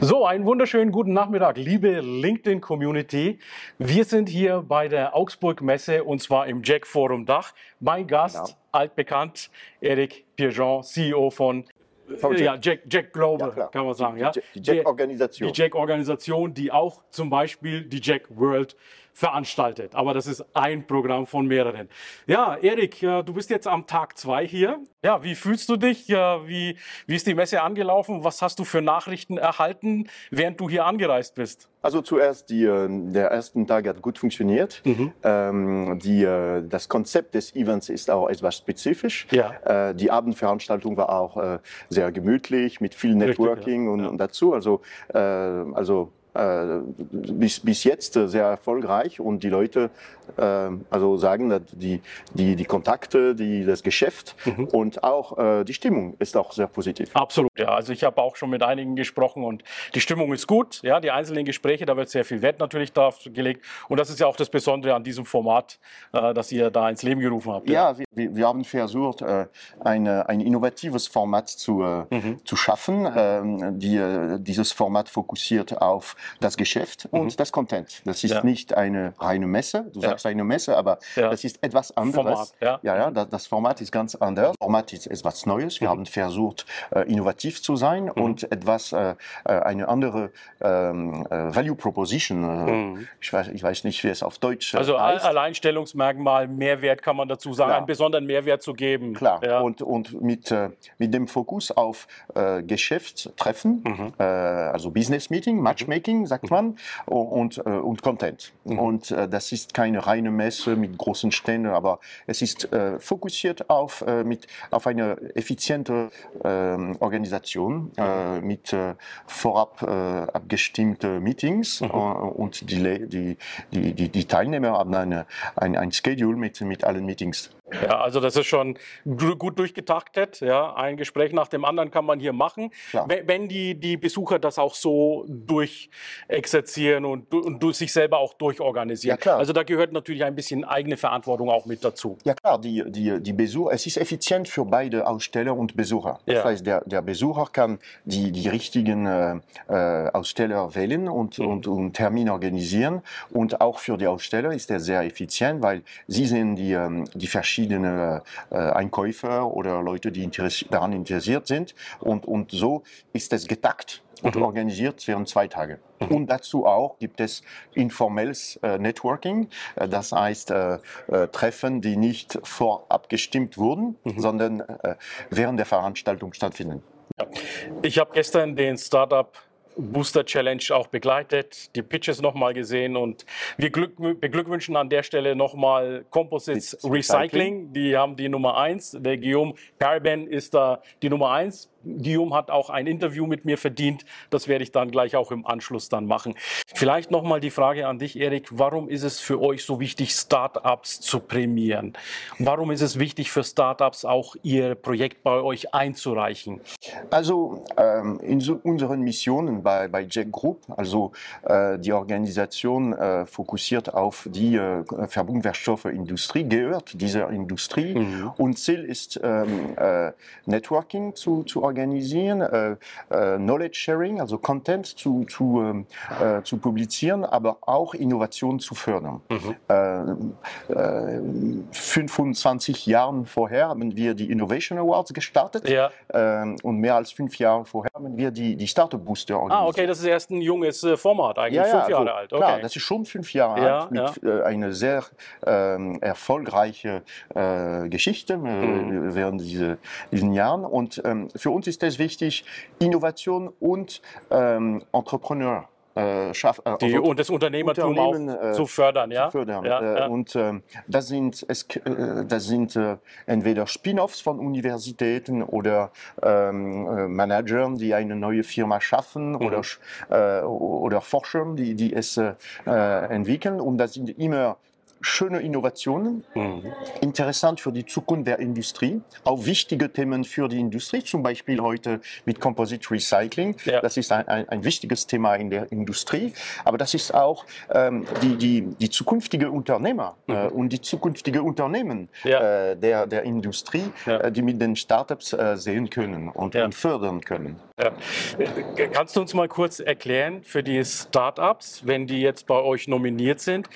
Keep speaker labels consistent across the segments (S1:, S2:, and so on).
S1: So, einen wunderschönen guten Nachmittag, liebe LinkedIn-Community. Wir sind hier bei der Augsburg-Messe und zwar im Jack Forum Dach. Mein Gast, genau. altbekannt, Eric Pierjean, CEO von Jack. Ja, Jack, Jack Global, ja, kann man sagen.
S2: Die, ja. die Jack-Organisation.
S1: Die Jack-Organisation, die auch zum Beispiel die Jack World veranstaltet. Aber das ist ein Programm von mehreren. Ja, Erik, du bist jetzt am Tag zwei hier. Ja, wie fühlst du dich? Wie, wie ist die Messe angelaufen? Was hast du für Nachrichten erhalten, während du hier angereist bist?
S2: Also zuerst, die, äh, der erste Tag hat gut funktioniert. Mhm. Ähm, die, äh, das Konzept des Events ist auch etwas spezifisch. Ja. Äh, die Abendveranstaltung war auch sehr gemütlich mit viel Networking Richtig, ja. und, ja. und, dazu. Also, also äh, bis, bis jetzt sehr erfolgreich und die Leute äh, also sagen, dass die, die, die Kontakte, die, das Geschäft mhm. und auch äh, die Stimmung ist auch sehr positiv.
S1: Absolut, ja. Also ich habe auch schon mit einigen gesprochen und die Stimmung ist gut. Ja, die einzelnen Gespräche, da wird sehr viel Wert natürlich darauf gelegt. Und das ist ja auch das Besondere an diesem Format, äh, das ihr da ins Leben gerufen habt.
S2: Ja, ja. Wir, wir, haben versucht, äh, eine, ein innovatives Format zu, äh, mhm. zu schaffen. Ähm, die, dieses Format fokussiert auf das Geschäft und mhm. das Content. Das ist ja. nicht eine reine Messe. Du sagst eine Messe, aber ja. das ist etwas anderes. Format, ja. ja, ja, das, das, Format ist ganz anders. Das Format ist etwas Neues. Wir mhm. haben versucht, äh, innovativ zu sein mhm. und etwas, äh, äh eine andere ähm, äh, Value Proposition. Mhm. ich, weiß, ich weiß nicht, wie es auf Deutsch
S1: Also heißt. Alleinstellungsmerkmal, Mehrwert kann man dazu sagen, Klar. einen besonderen Mehrwert zu geben.
S2: Klar, ja. und, und mit, mit dem Fokus auf Geschäftstreffen, mhm. also Business Meeting, Matchmaking, sagt man, und, und Content. Mhm. Und das ist keine reine eine Messe mit großen Ständen, aber es ist äh, fokussiert auf, äh, mit, auf eine effiziente äh, Organisation äh, mit äh, vorab äh, abgestimmten Meetings mhm. und die, die, die, die, Teilnehmer haben eine, ein, ein Schedule mit, mit allen Meetings.
S1: Ja, also das ist schon gut durchgetaktet. Ja, ein Gespräch nach dem anderen kann man hier machen. Klar. Wenn die, die Besucher das auch so durchexerzieren und, und sich selber auch durchorganisieren. Ja, klar. Also da gehört natürlich ein bisschen eigene Verantwortung auch mit dazu.
S2: Ja klar, die, die, die Besucher, es ist effizient für beide Aussteller und Besucher. Das ja. heißt, der, der Besucher kann die, die richtigen äh, äh Aussteller wählen und, mhm. und, und Termin organisieren. Und auch für die Aussteller ist er sehr effizient, weil sie sehen die, ähm, die verschiedenen verschiedene äh, Einkäufer oder Leute, die interess daran interessiert sind. Und, und so ist es getakt und mhm. organisiert während zwei Tage. Mhm. Und dazu auch gibt es informelles äh, Networking, äh, das heißt äh, äh Treffen, die nicht vorab gestimmt wurden, mhm. sondern äh, während der Veranstaltung stattfinden.
S1: Ja. Ich habe gestern den Startup Booster Challenge auch begleitet, die Pitches nochmal gesehen und wir beglückwünschen an der Stelle nochmal Composites Recycling. Die haben die Nummer eins. Der Guillaume Perben ist da die Nummer eins Guillaume hat auch ein Interview mit mir verdient. Das werde ich dann gleich auch im Anschluss dann machen. Vielleicht nochmal die Frage an dich, Erik. Warum ist es für euch so wichtig, Startups zu prämieren? Warum ist es wichtig für Startups auch ihr Projekt bei euch einzureichen?
S2: Also ähm, in so unseren Missionen bei, bei Jack Group, also äh, die Organisation äh, fokussiert auf die äh, Verbundwerkstoffindustrie, gehört dieser Industrie. Mhm. Und Ziel ist ähm, äh, Networking zu, zu organisieren, äh, äh, Knowledge Sharing, also Content zu, zu, ähm, äh, zu publizieren, aber auch Innovation zu fördern. Mhm. 25 Jahren vorher haben wir die Innovation Awards gestartet ja. Ähm, und mehr als fünf Jahre vorher haben wir die, die Startup Booster
S1: organisiert. Ah, okay, das ist erst ein junges Format, eigentlich ja, ja, fünf Jahre also, alt.
S2: Okay. Klar, das ist schon fünf Jahre ja, alt, mit ja. einer sehr ähm, erfolgreichen äh, Geschichte äh, mhm. während diese, diesen Jahren. Und ähm, für uns ist es wichtig, Innovation und ähm, Entrepreneur äh, schaff,
S1: äh, die, also und das Unternehmertum auch zu fördern. Ja? Zu fördern.
S2: Ja, und ähm, das sind, es, das sind entweder Spin-offs von Universitäten oder ähm, Managern, die eine neue Firma schaffen mhm. oder, oder Forscher, die, die es entwickeln. Und das sind immer schöne Innovationen, mhm. interessant für die Zukunft der Industrie, auch wichtige Themen für die Industrie, zum Beispiel heute mit Composite Recycling. Ja. Das ist ein, ein, ein, wichtiges Thema in der Industrie, aber das ist auch ähm, die, die, die zukünftige Unternehmer mhm. äh, und die zukünftige Unternehmen ja. äh, der, der Industrie, ja. äh, die mit den Startups äh, sehen können und, und fördern können.
S1: Kannst du uns mal kurz erklären für die Startups, wenn die jetzt bei euch nominiert sind,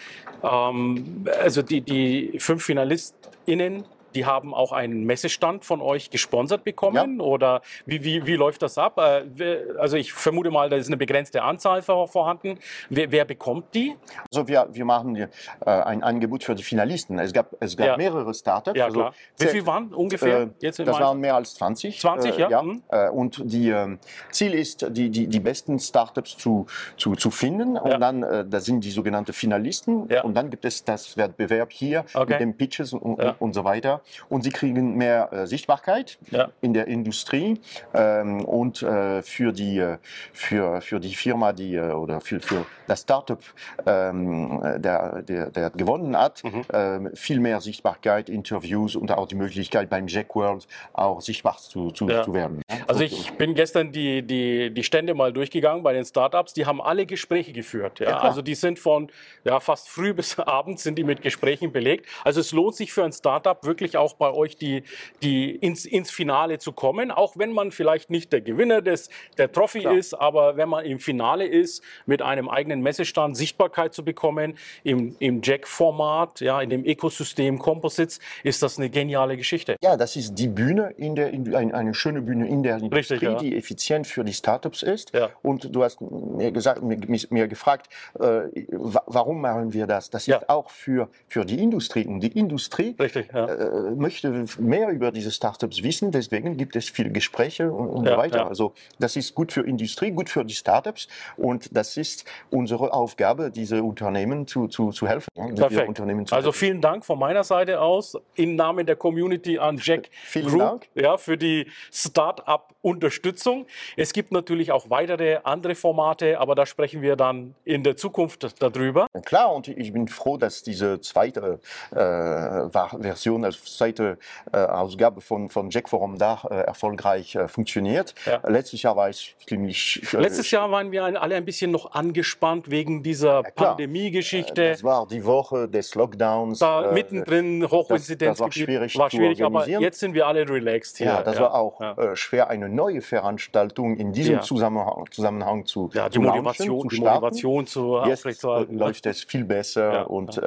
S1: ähm, also die, die fünf FinalistInnen die haben auch einen Messestand von euch gesponsert bekommen ja. oder wie, wie, wie läuft das ab? Äh, also ich vermute mal, da ist eine begrenzte Anzahl vorhanden. Wer, wer bekommt die?
S2: Also wir, wir machen äh, ein Angebot für die Finalisten. Es gab, es gab ja. mehrere Startups.
S1: Ja. Also, wie viele waren ungefähr? Äh,
S2: jetzt das waren mehr als 20.
S1: 20, ja. ja.
S2: Mhm. Und die äh, Ziel ist, die, die, die besten Startups zu, zu, zu finden. Und dann, äh, das sind die sogenannten Finalisten. Und dann gibt es das Wettbewerb hier okay. mit den Pitches und, und so weiter und sie kriegen mehr äh, Sichtbarkeit ja. in der Industrie ähm, und äh, für, die, äh, für, für die Firma, die äh, oder für, für das Startup, ähm, der, der, der gewonnen hat, mhm. ähm, viel mehr Sichtbarkeit, Interviews und auch die Möglichkeit beim Jack World auch sichtbar zu, zu, ja. zu werden.
S1: Also ich bin gestern die, die, die Stände mal durchgegangen bei den Startups, die haben alle Gespräche geführt. Ja? also die sind von ja, fast früh bis abends sind die mit Gesprächen belegt. Also es lohnt sich für ein Startup wirklich wirklich auch bei euch die, die ins, ins Finale zu kommen, auch wenn man vielleicht nicht der Gewinner des, der Trophy Klar. ist, aber wenn man im Finale ist, mit einem eigenen Messestand Sichtbarkeit zu bekommen, im, im Jack-Format, ja, in dem Ökosystem Composites, ist das eine geniale Geschichte.
S2: Ja, das ist die Bühne, in der, in, eine, eine schöne Bühne in der Industrie, Richtig, ja. die effizient für die Startups ist. Ja. Und du hast mir, gesagt, mir, mir gefragt, äh, warum machen wir das? Das ist ja. auch für, für die Industrie. Und die Industrie Richtig, ja. äh, möchte mehr über diese Startups wissen, deswegen gibt es viele Gespräche und, und ja, so weiter. Ja. Also das ist gut für Industrie, gut für die Startups und das ist unsere Aufgabe, diese Unternehmen zu, zu, zu helfen.
S1: Perfekt. Unternehmen zu also helfen. vielen Dank von meiner Seite aus im Namen der Community an Jack vielen Group Dank. Ja, für die Startup-Unterstützung. Es gibt natürlich auch weitere andere Formate, aber da sprechen wir dann in der Zukunft darüber.
S2: Klar, und ich bin froh, dass diese zweite äh, Version, also zweite äh, Ausgabe von, von Jack Forum Dach äh, erfolgreich äh, funktioniert. Ja. Letztes Jahr war es ziemlich.
S1: Äh, Letztes Jahr waren wir alle ein bisschen noch angespannt wegen dieser ja, Pandemie-Geschichte.
S2: Das war die Woche des Lockdowns.
S1: Da äh, mittendrin Hochinzidenz. Das, das war schwierig, war schwierig aber jetzt sind wir alle relaxed hier.
S2: Ja, das ja. war auch äh, schwer, eine neue Veranstaltung in diesem Zusammenhang, Zusammenhang zu
S1: ja, die launchen, Motivation, zu die Motivation zu
S2: Jetzt läuft es viel besser und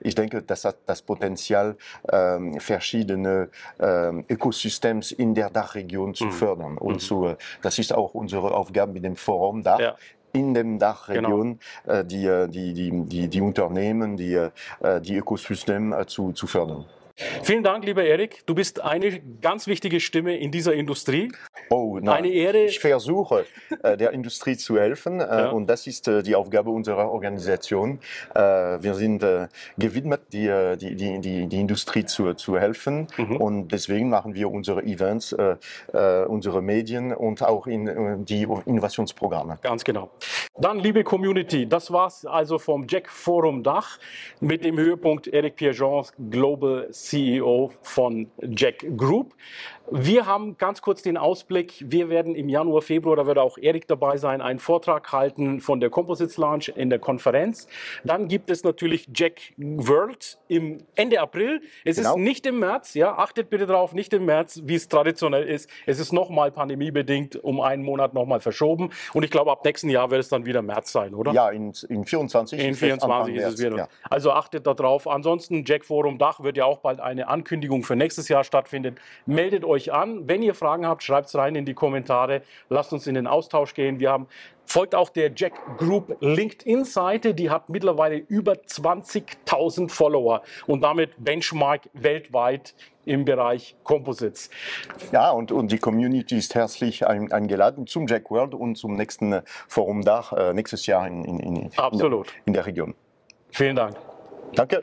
S2: ich denke, das hat das Potenzial, ähm, verschiedene Ökosystems in der Dachregion zu mhm. fördern. Und mhm. zu, äh, das ist auch unsere Aufgabe mit dem Forum Dach. Ja in dem Dachregion genau. äh, die, äh, die, die, die, die Unternehmen, die, die Ökosysteme zu, zu fördern.
S1: Vielen Dank, lieber Erik. Du bist eine ganz wichtige Stimme in dieser Industrie.
S2: Oh, nein. Eine Ehre. Ich versuche, äh, der Industrie zu helfen. Äh, ja. Und das ist äh, die Aufgabe unserer Organisation. Wir sind gewidmet, die, die, die, die, die Industrie zu, zu helfen. Mhm. Und deswegen machen wir unsere Events, unsere Medien und auch in, die Innovationsprogramme.
S1: Ganz genau. Dann, liebe Community, das war's also vom Jack Forum Dach mit dem Höhepunkt Erik Pierjean Global CEO von Jack Group. Wir haben ganz kurz den Ausblick. Wir werden im Januar, Februar, da wird auch Erik dabei sein, einen Vortrag halten von der Composites Launch in der Konferenz. Dann gibt es natürlich Jack World im Ende April. Es genau. ist nicht im März, ja, achtet bitte drauf, nicht im März, wie es traditionell ist. Es ist nochmal pandemiebedingt um einen Monat nochmal verschoben. Und ich glaube, ab nächsten Jahr wird es dann wieder März sein, oder?
S2: Ja, in, in 24.
S1: In 24 ist es wieder. Ja. Also achtet darauf. Ansonsten, Jack Forum Dach wird ja auch bald eine Ankündigung für nächstes Jahr stattfinden. Meldet euch euch an. Wenn ihr Fragen habt, schreibt es rein in die Kommentare. Lasst uns in den Austausch gehen. Wir haben folgt auch der Jack Group LinkedIn-Seite. Die hat mittlerweile über 20.000 Follower und damit Benchmark weltweit im Bereich Composites.
S2: Ja, und, und die Community ist herzlich eingeladen zum Jack World und zum nächsten Forum Dach äh, nächstes Jahr in, in, in,
S1: Absolut.
S2: in, der Region.
S1: Vielen Dank.
S2: Danke.